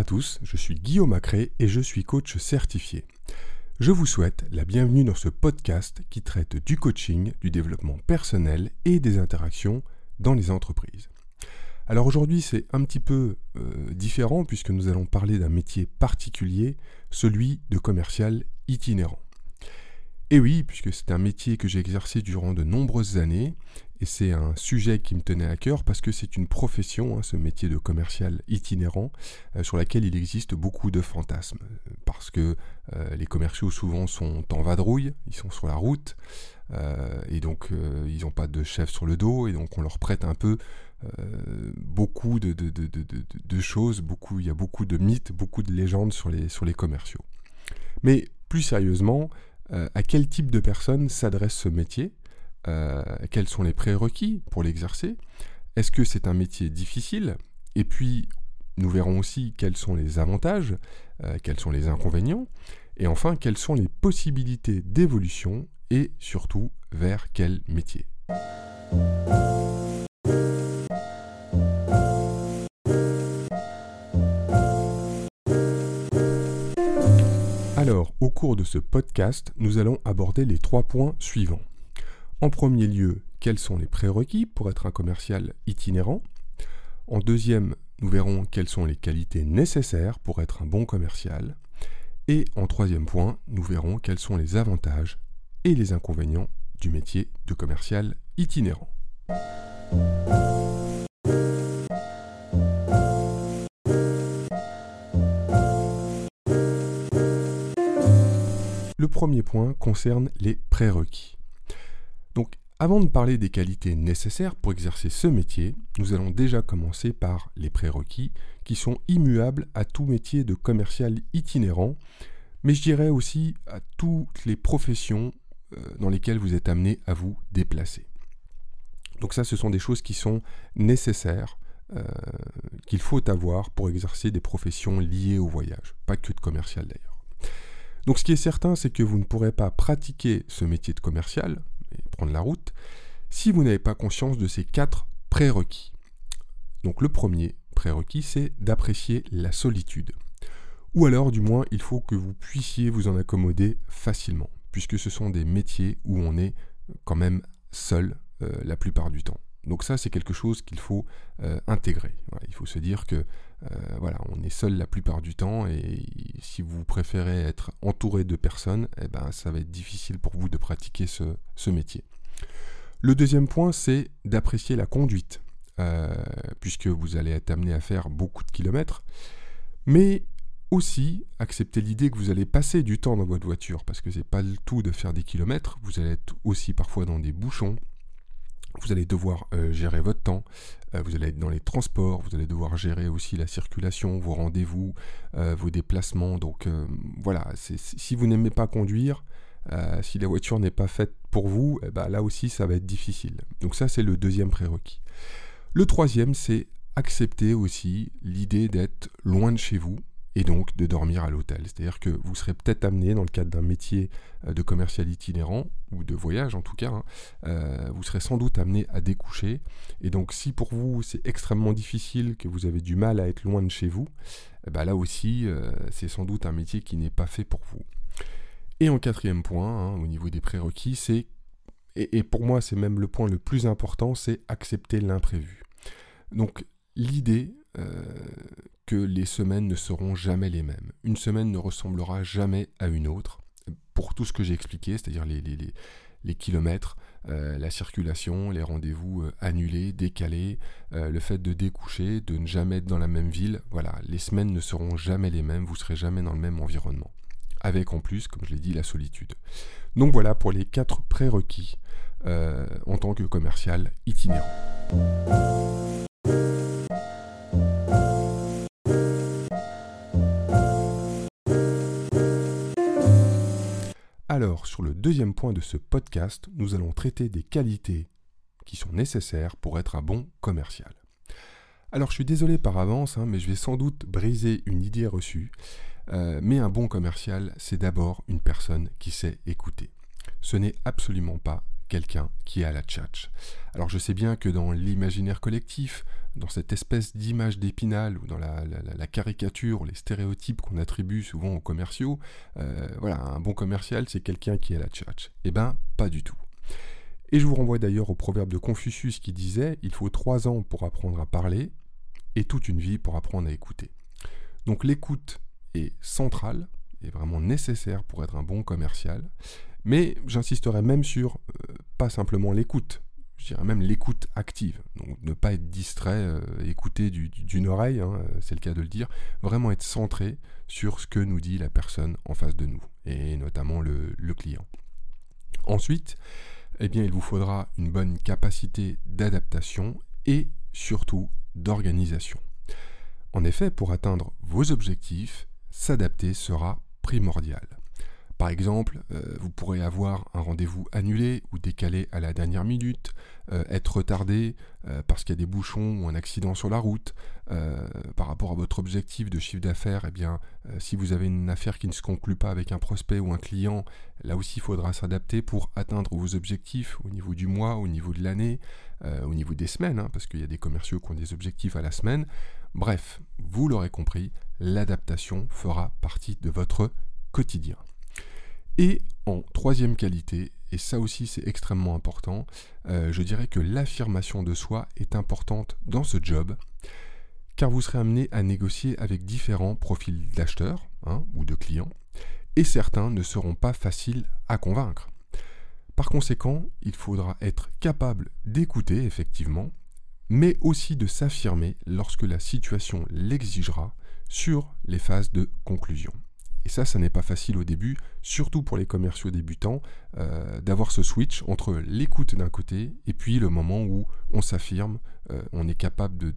à tous, je suis Guillaume Macré et je suis coach certifié. Je vous souhaite la bienvenue dans ce podcast qui traite du coaching, du développement personnel et des interactions dans les entreprises. Alors aujourd'hui c'est un petit peu euh, différent puisque nous allons parler d'un métier particulier, celui de commercial itinérant. Et oui, puisque c'est un métier que j'ai exercé durant de nombreuses années, et c'est un sujet qui me tenait à cœur parce que c'est une profession, hein, ce métier de commercial itinérant, euh, sur laquelle il existe beaucoup de fantasmes. Parce que euh, les commerciaux souvent sont en vadrouille, ils sont sur la route, euh, et donc ils n'ont pas de chef sur le dos, et donc on leur prête un peu beaucoup de, de, choses, beaucoup, il y a beaucoup de mythes, beaucoup de légendes sur les, sur les commerciaux. Mais plus sérieusement, euh, à quel type de personnes s'adresse ce métier, euh, quels sont les prérequis pour l'exercer, est-ce que c'est un métier difficile, et puis nous verrons aussi quels sont les avantages, euh, quels sont les inconvénients, et enfin quelles sont les possibilités d'évolution et surtout vers quel métier? Alors, au cours de ce podcast, nous allons aborder les trois points suivants. En premier lieu, quels sont les prérequis pour être un commercial itinérant? En deuxième, nous verrons quelles sont les qualités nécessaires pour être un bon commercial. Et en troisième point, nous verrons quels sont les avantages et les inconvénients du métier de commercial itinérant. Le premier point concerne les prérequis. Donc, avant de parler des qualités nécessaires pour exercer ce métier, nous allons déjà commencer par les prérequis qui sont immuables à tout métier de commercial itinérant, mais je dirais aussi à toutes les professions euh, dans lesquelles vous êtes amené à vous déplacer. Donc ça, ce sont des choses qui sont nécessaires, euh, qu'il faut avoir pour exercer des professions liées au voyage, pas que de commercial d'ailleurs. Donc ce qui est certain, c'est que vous ne pourrez pas pratiquer ce métier de commercial, et prendre la route, si vous n'avez pas conscience de ces quatre prérequis. Donc le premier prérequis, c'est d'apprécier la solitude. Ou alors, du moins, il faut que vous puissiez vous en accommoder facilement, puisque ce sont des métiers où on est quand même seul euh, la plupart du temps. Donc ça, c'est quelque chose qu'il faut euh, intégrer. il faut se dire que euh, voilà, on est seul la plupart du temps et si vous préférez être entouré de personnes, eh ben, ça va être difficile pour vous de pratiquer ce, métier. Le deuxième point, c'est d'apprécier la conduite, euh, puisque vous allez être amené à faire beaucoup de kilomètres, mais aussi accepter l'idée que vous allez passer du temps dans votre voiture, parce que c'est pas le tout de faire des kilomètres, vous allez être aussi parfois dans des bouchons, vous allez devoir euh, gérer votre temps, euh, vous allez être dans les transports, vous allez devoir gérer aussi la circulation, vos rendez-vous, euh, vos déplacements. Donc voilà, si vous n'aimez pas conduire, si la voiture n'est pas faite pour vous, eh ben, là aussi ça va être difficile. Donc ça c'est le deuxième prérequis. Le troisième c'est accepter aussi l'idée d'être loin de chez vous, et donc de dormir à l'hôtel. C'est-à-dire que vous serez peut-être amené, dans le cadre d'un métier euh, de commercial itinérant, ou de voyage en tout cas, hein, euh, vous serez sans doute amené à découcher. Et donc si pour vous c'est extrêmement difficile, que vous avez du mal à être loin de chez vous, eh ben là aussi euh, c'est sans doute un métier qui n'est pas fait pour vous. Et en quatrième point, hein, au niveau des prérequis, c'est, et, et pour moi c'est même le point le plus important, c'est accepter l'imprévu. Donc l'idée que les semaines ne seront jamais les mêmes. Une semaine ne ressemblera jamais à une autre, pour tout ce que j'ai expliqué, c'est-à-dire les, kilomètres, euh, la circulation, les rendez-vous euh, annulés, décalés, euh, le fait de découcher, de ne jamais être dans la même ville. Voilà, les semaines ne seront jamais les mêmes, vous serez jamais dans le même environnement. Avec en plus, comme je l'ai dit, la solitude. Donc voilà pour les quatre prérequis en tant que commercial itinérant. Alors, sur le deuxième point de ce podcast, nous allons traiter des qualités qui sont nécessaires pour être un bon commercial. Alors, je suis désolé par avance, hein, mais je vais sans doute briser une idée reçue. Euh, mais un bon commercial, c'est d'abord une personne qui sait écouter. Ce n'est absolument pas quelqu'un qui à la tchatch. Alors je sais bien que dans l'imaginaire collectif, dans cette espèce d'image d'épinal ou dans la, caricature les stéréotypes qu'on attribue souvent aux commerciaux, euh, voilà, un bon commercial c'est quelqu'un qui à la tchatch. Eh ben, pas du tout. Et je vous renvoie d'ailleurs au proverbe de Confucius qui disait Il faut trois ans pour apprendre à parler et toute une vie pour apprendre à écouter. Donc l'écoute est centrale, est vraiment nécessaire pour être un bon commercial, mais j'insisterai même sur euh, pas simplement l'écoute, je dirais même l'écoute active. Donc ne pas être distrait, euh, écouter d'une oreille, hein, c'est le cas de le dire, vraiment être centré sur ce que nous dit la personne en face de nous, et notamment le, le client. Ensuite, eh bien, il vous faudra une bonne capacité d'adaptation et surtout d'organisation. En effet, pour atteindre vos objectifs, s'adapter sera primordial. Par exemple, euh, vous pourrez avoir un rendez-vous annulé ou décalé à la dernière minute, euh, être retardé euh, parce qu'il y a des bouchons ou un accident sur la route. par rapport à votre objectif de chiffre d'affaires, eh bien, si vous avez une affaire qui ne se conclut pas avec un prospect ou un client, là aussi il faudra s'adapter pour atteindre vos objectifs au niveau du mois, au niveau de l'année, au niveau des semaines, hein, parce qu'il y a des commerciaux qui ont des objectifs à la semaine. Bref, vous l'aurez compris, l'adaptation fera partie de votre quotidien. Et en troisième qualité, et ça aussi c'est extrêmement important, euh, je dirais que l'affirmation de soi est importante dans ce job, car vous serez amené à négocier avec différents profils d'acheteurs hein, ou de clients, et certains ne seront pas faciles à convaincre. Par conséquent, il faudra être capable d'écouter effectivement, mais aussi de s'affirmer lorsque la situation l'exigera sur les phases de conclusion. Et ça, ça n'est pas facile au début, surtout pour les commerciaux débutants, euh, d'avoir ce switch entre l'écoute d'un côté et puis le moment où on s'affirme, euh, on est capable de,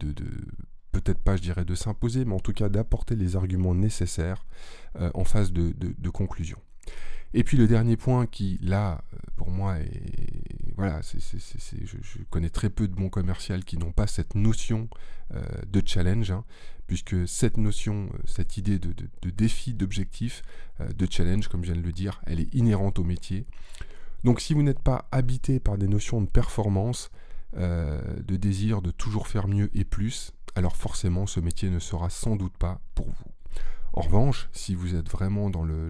peut-être pas je dirais de s'imposer, mais en tout cas d'apporter les arguments nécessaires euh, en phase de, conclusion. Et puis le dernier point qui, là, pour moi, est... Voilà, je, connais très peu de bons commerciaux qui n'ont pas cette notion de challenge. Hein puisque cette notion, euh, cette idée de, défi, d'objectif, euh, de challenge, comme je viens de le dire, elle est inhérente au métier. Donc si vous n'êtes pas habité par des notions de performance, euh, de désir de toujours faire mieux et plus, alors forcément ce métier ne sera sans doute pas pour vous. En revanche, si vous êtes vraiment dans le,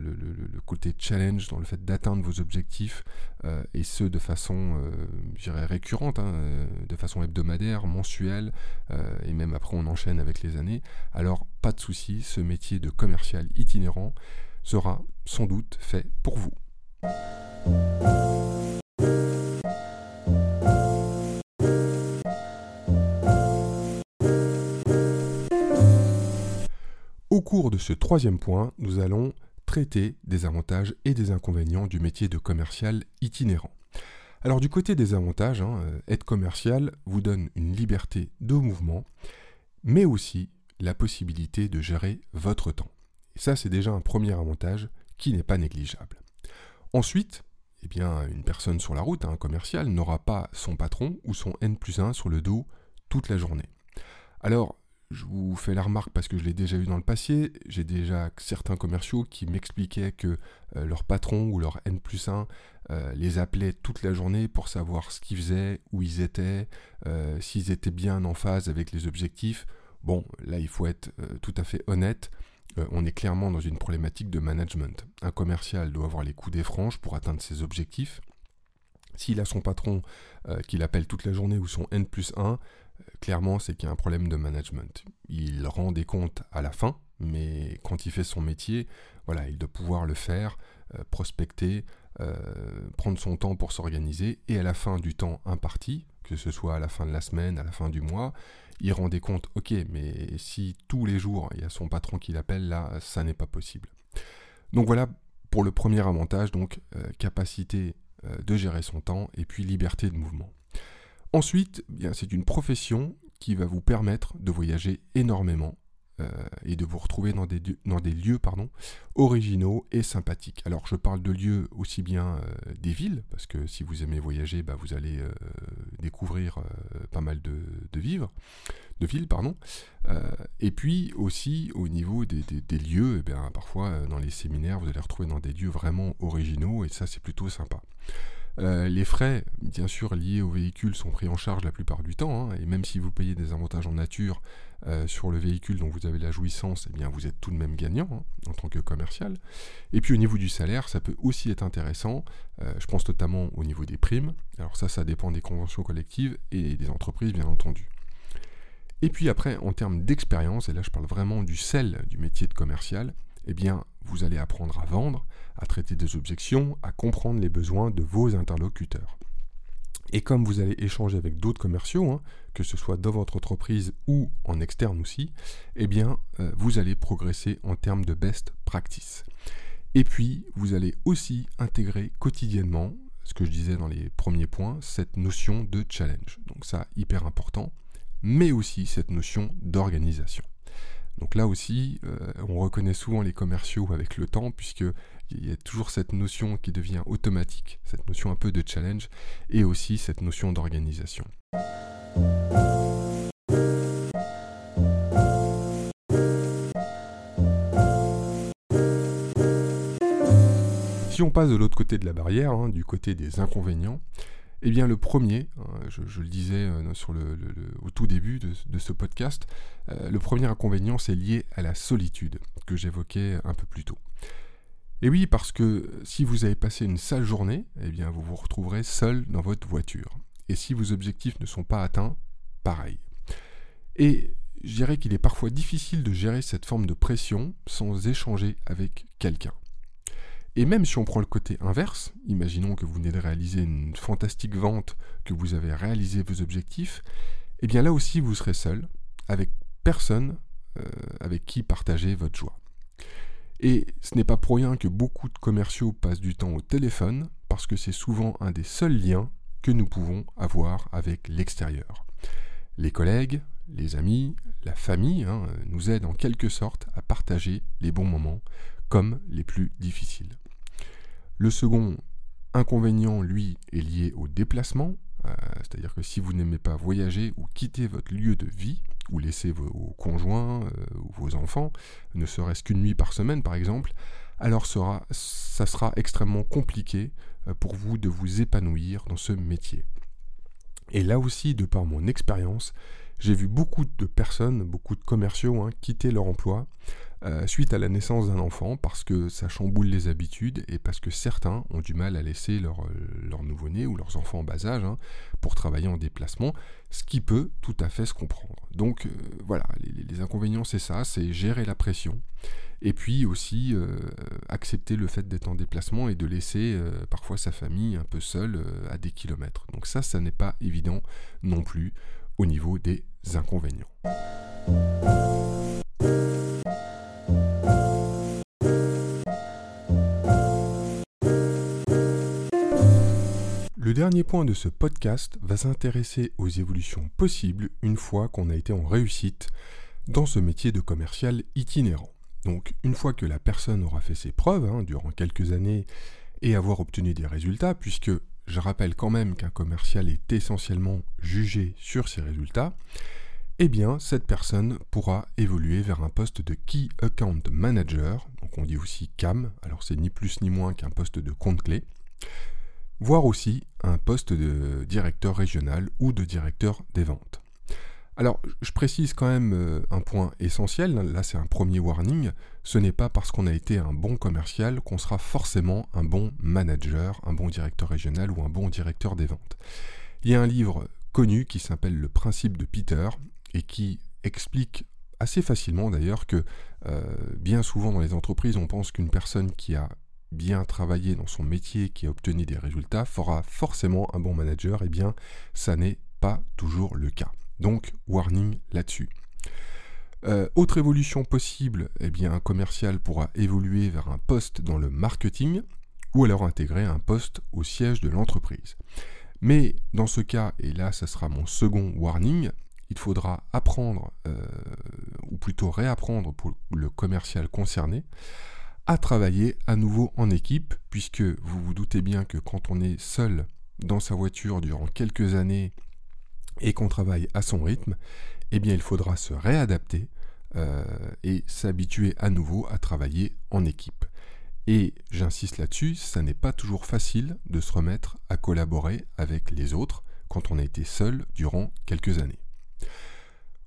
côté challenge, dans le fait d'atteindre vos objectifs, euh, et ce de façon, euh, récurrente, hein, euh, de façon hebdomadaire, mensuelle, et même après on enchaîne avec les années, alors pas de souci, ce métier de commercial itinérant sera sans doute fait pour vous. Cours de ce troisième point, nous allons traiter des avantages et des inconvénients du métier de commercial itinérant. Alors du côté des avantages, hein, euh, être commercial vous donne une liberté de mouvement, mais aussi la possibilité de gérer votre temps. Et ça, c'est déjà un premier avantage qui n'est pas négligeable. Ensuite, eh bien, une personne sur la route, un commercial, n'aura pas son patron ou son N plus 1 sur le dos toute la journée. Alors, je vous fais la remarque parce que je l'ai déjà eu dans le passé. J'ai déjà certains commerciaux qui m'expliquaient que euh, leur patron ou leur N plus 1 euh, les appelait toute la journée pour savoir ce qu'ils faisaient, où ils étaient, euh, s'ils étaient bien en phase avec les objectifs. Bon, là, il faut être tout à fait honnête. on est clairement dans une problématique de management. Un commercial doit avoir les coups des franges pour atteindre ses objectifs. S'il a son patron qui l'appelle toute la journée ou son N plus 1, clairement, c'est qu'il y a un problème de management. Il rend des comptes à la fin, mais quand il fait son métier, voilà, il doit pouvoir le faire, euh, prospecter, euh, prendre son temps pour s'organiser, et à la fin du temps imparti, que ce soit à la fin de la semaine, à la fin du mois, il rend des comptes, ok, mais si tous les jours il y a son patron qui l'appelle, là, ça n'est pas possible. Donc voilà pour le premier avantage, donc euh, capacité de gérer son temps et puis liberté de mouvement. Ensuite, eh c'est une profession qui va vous permettre de voyager énormément euh, et de vous retrouver dans des, dans des lieux pardon, originaux et sympathiques. Alors je parle de lieux aussi bien euh, des villes, parce que si vous aimez voyager, bah, vous allez euh, découvrir pas mal de, de, vivres, de villes, pardon. et puis aussi au niveau des, des, lieux, eh bien, parfois dans les séminaires, vous allez retrouver dans des lieux vraiment originaux, et ça c'est plutôt sympa. Euh, les frais, bien sûr, liés au véhicule sont pris en charge la plupart du temps, hein, et même si vous payez des avantages en nature euh, sur le véhicule dont vous avez la jouissance, eh bien vous êtes tout de même gagnant hein, en tant que commercial. Et puis au niveau du salaire, ça peut aussi être intéressant. Euh, je pense notamment au niveau des primes. Alors ça, ça dépend des conventions collectives et des entreprises, bien entendu. Et puis après, en termes d'expérience, et là je parle vraiment du sel du métier de commercial, eh bien, vous allez apprendre à vendre, à traiter des objections, à comprendre les besoins de vos interlocuteurs. Et comme vous allez échanger avec d'autres commerciaux, hein, que ce soit dans votre entreprise ou en externe aussi, eh bien, euh, vous allez progresser en termes de best practice. Et puis, vous allez aussi intégrer quotidiennement, ce que je disais dans les premiers points, cette notion de challenge. Donc ça, hyper important, mais aussi cette notion d'organisation. Donc là aussi, euh, on reconnaît souvent les commerciaux avec le temps, puisqu'il y a toujours cette notion qui devient automatique, cette notion un peu de challenge, et aussi cette notion d'organisation. Si on passe de l'autre côté de la barrière, hein, du côté des inconvénients, eh bien, le premier, hein, je, le disais euh, au tout début de, ce podcast, euh, le premier inconvénient, c'est lié à la solitude, que j'évoquais un peu plus tôt. Et oui, parce que si vous avez passé une sale journée, eh bien, vous vous retrouverez seul dans votre voiture. Et si vos objectifs ne sont pas atteints, pareil. Et je dirais qu'il est parfois difficile de gérer cette forme de pression sans échanger avec quelqu'un. Et même si on prend le côté inverse, imaginons que vous venez de réaliser une fantastique vente, que vous avez réalisé vos objectifs, eh bien là aussi vous serez seul, avec personne euh, avec qui partager votre joie. Et ce n'est pas pour rien que beaucoup de commerciaux passent du temps au téléphone, parce que c'est souvent un des seuls liens que nous pouvons avoir avec l'extérieur. Les collègues, les amis, la famille hein, nous aident en quelque sorte à partager les bons moments comme les plus difficiles. Le second inconvénient, lui, est lié au déplacement, euh, c'est-à-dire que si vous n'aimez pas voyager ou quitter votre lieu de vie, ou laisser vos conjoints euh, ou vos enfants, ne serait-ce qu'une nuit par semaine par exemple, alors ça sera extrêmement compliqué euh, pour vous de vous épanouir dans ce métier. Et là aussi, de par mon expérience, j'ai vu beaucoup de personnes, beaucoup de commerciaux hein, quitter leur emploi euh, suite à la naissance d'un enfant parce que ça chamboule les habitudes et parce que certains ont du mal à laisser leur, euh, nouveau-né ou leurs enfants en bas âge hein, pour travailler en déplacement, ce qui peut tout à fait se comprendre. Donc euh, voilà, les, inconvénients c'est ça, c'est gérer la pression et puis aussi accepter le fait d'être en déplacement et de laisser parfois sa famille un peu seule à des kilomètres. Donc ça, ça n'est pas évident non plus au niveau des inconvénients. Le dernier point de ce podcast va s'intéresser aux évolutions possibles une fois qu'on a été en réussite dans ce métier de commercial itinérant. Donc une fois que la personne aura fait ses preuves hein, durant quelques années et avoir obtenu des résultats, puisque je rappelle quand même qu'un commercial est essentiellement jugé sur ses résultats, eh bien cette personne pourra évoluer vers un poste de Key Account Manager, donc on dit aussi CAM, alors c'est ni plus ni moins qu'un poste de compte clé, voire aussi un poste de directeur régional ou de directeur des ventes. Alors, je précise quand même euh, un point essentiel, là c'est un premier warning, ce n'est pas parce qu'on a été un bon commercial qu'on sera forcément un bon manager, un bon directeur régional ou un bon directeur des ventes. Il y a un livre connu qui s'appelle Le principe de Peter et qui explique assez facilement d'ailleurs que euh, bien souvent dans les entreprises on pense qu'une personne qui a bien travaillé dans son métier, qui a obtenu des résultats, fera forcément un bon manager, et eh bien ça n'est pas toujours le cas. Donc warning là-dessus. Euh, autre évolution possible, eh bien un commercial pourra évoluer vers un poste dans le marketing ou alors intégrer un poste au siège de l'entreprise. Mais dans ce cas, et là ça sera mon second warning, il faudra apprendre, euh, ou plutôt réapprendre pour le commercial concerné, à travailler à nouveau en équipe, puisque vous vous doutez bien que quand on est seul dans sa voiture durant quelques années et qu'on travaille à son rythme, eh bien il faudra se réadapter euh, et s'habituer à nouveau à travailler en équipe. Et j'insiste là-dessus, ça n'est pas toujours facile de se remettre à collaborer avec les autres quand on a été seul durant quelques années.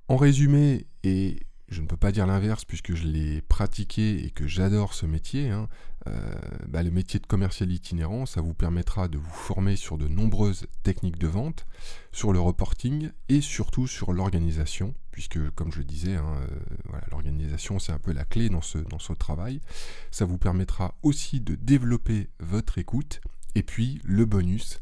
En résumé, et je ne peux pas dire l'inverse puisque je l'ai pratiqué et que j'adore ce métier. Hein. Euh, bah, le métier de commercial itinérant, ça vous permettra de vous former sur de nombreuses techniques de vente, sur le reporting et surtout sur l'organisation, puisque comme je le disais, hein, euh, l'organisation c'est un peu la clé dans ce, dans ce travail. Ça vous permettra aussi de développer votre écoute et puis le bonus,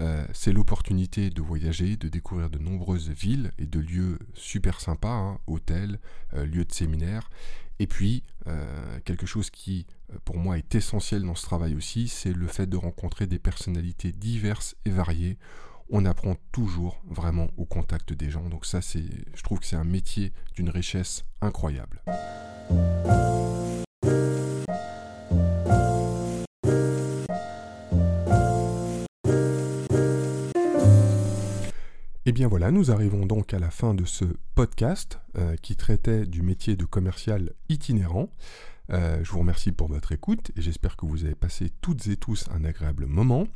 euh, c'est l'opportunité de voyager, de découvrir de nombreuses villes et de lieux super sympas, hein, hôtels, euh, lieux de séminaires. Et puis, euh, quelque chose qui, pour moi, est essentiel dans ce travail aussi, c'est le fait de rencontrer des personnalités diverses et variées. On apprend toujours vraiment au contact des gens. Donc ça, c'est, je trouve que c'est un métier d'une richesse incroyable. Et eh bien voilà, nous arrivons donc à la fin de ce podcast euh, qui traitait du métier de commercial itinérant. Euh, je vous remercie pour votre écoute et j'espère que vous avez passé toutes et tous un agréable moment.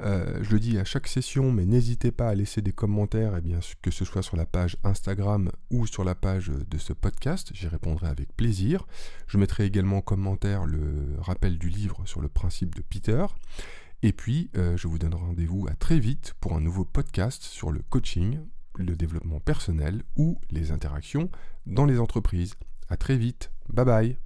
Euh, je le dis à chaque session, mais n'hésitez pas à laisser des commentaires, eh bien, que ce soit sur la page Instagram ou sur la page de ce podcast, j'y répondrai avec plaisir. Je mettrai également en commentaire le rappel du livre sur le principe de Peter. Et puis, euh, je vous donne rendez-vous à très vite pour un nouveau podcast sur le coaching, le développement personnel ou les interactions dans les entreprises. À très vite. Bye bye.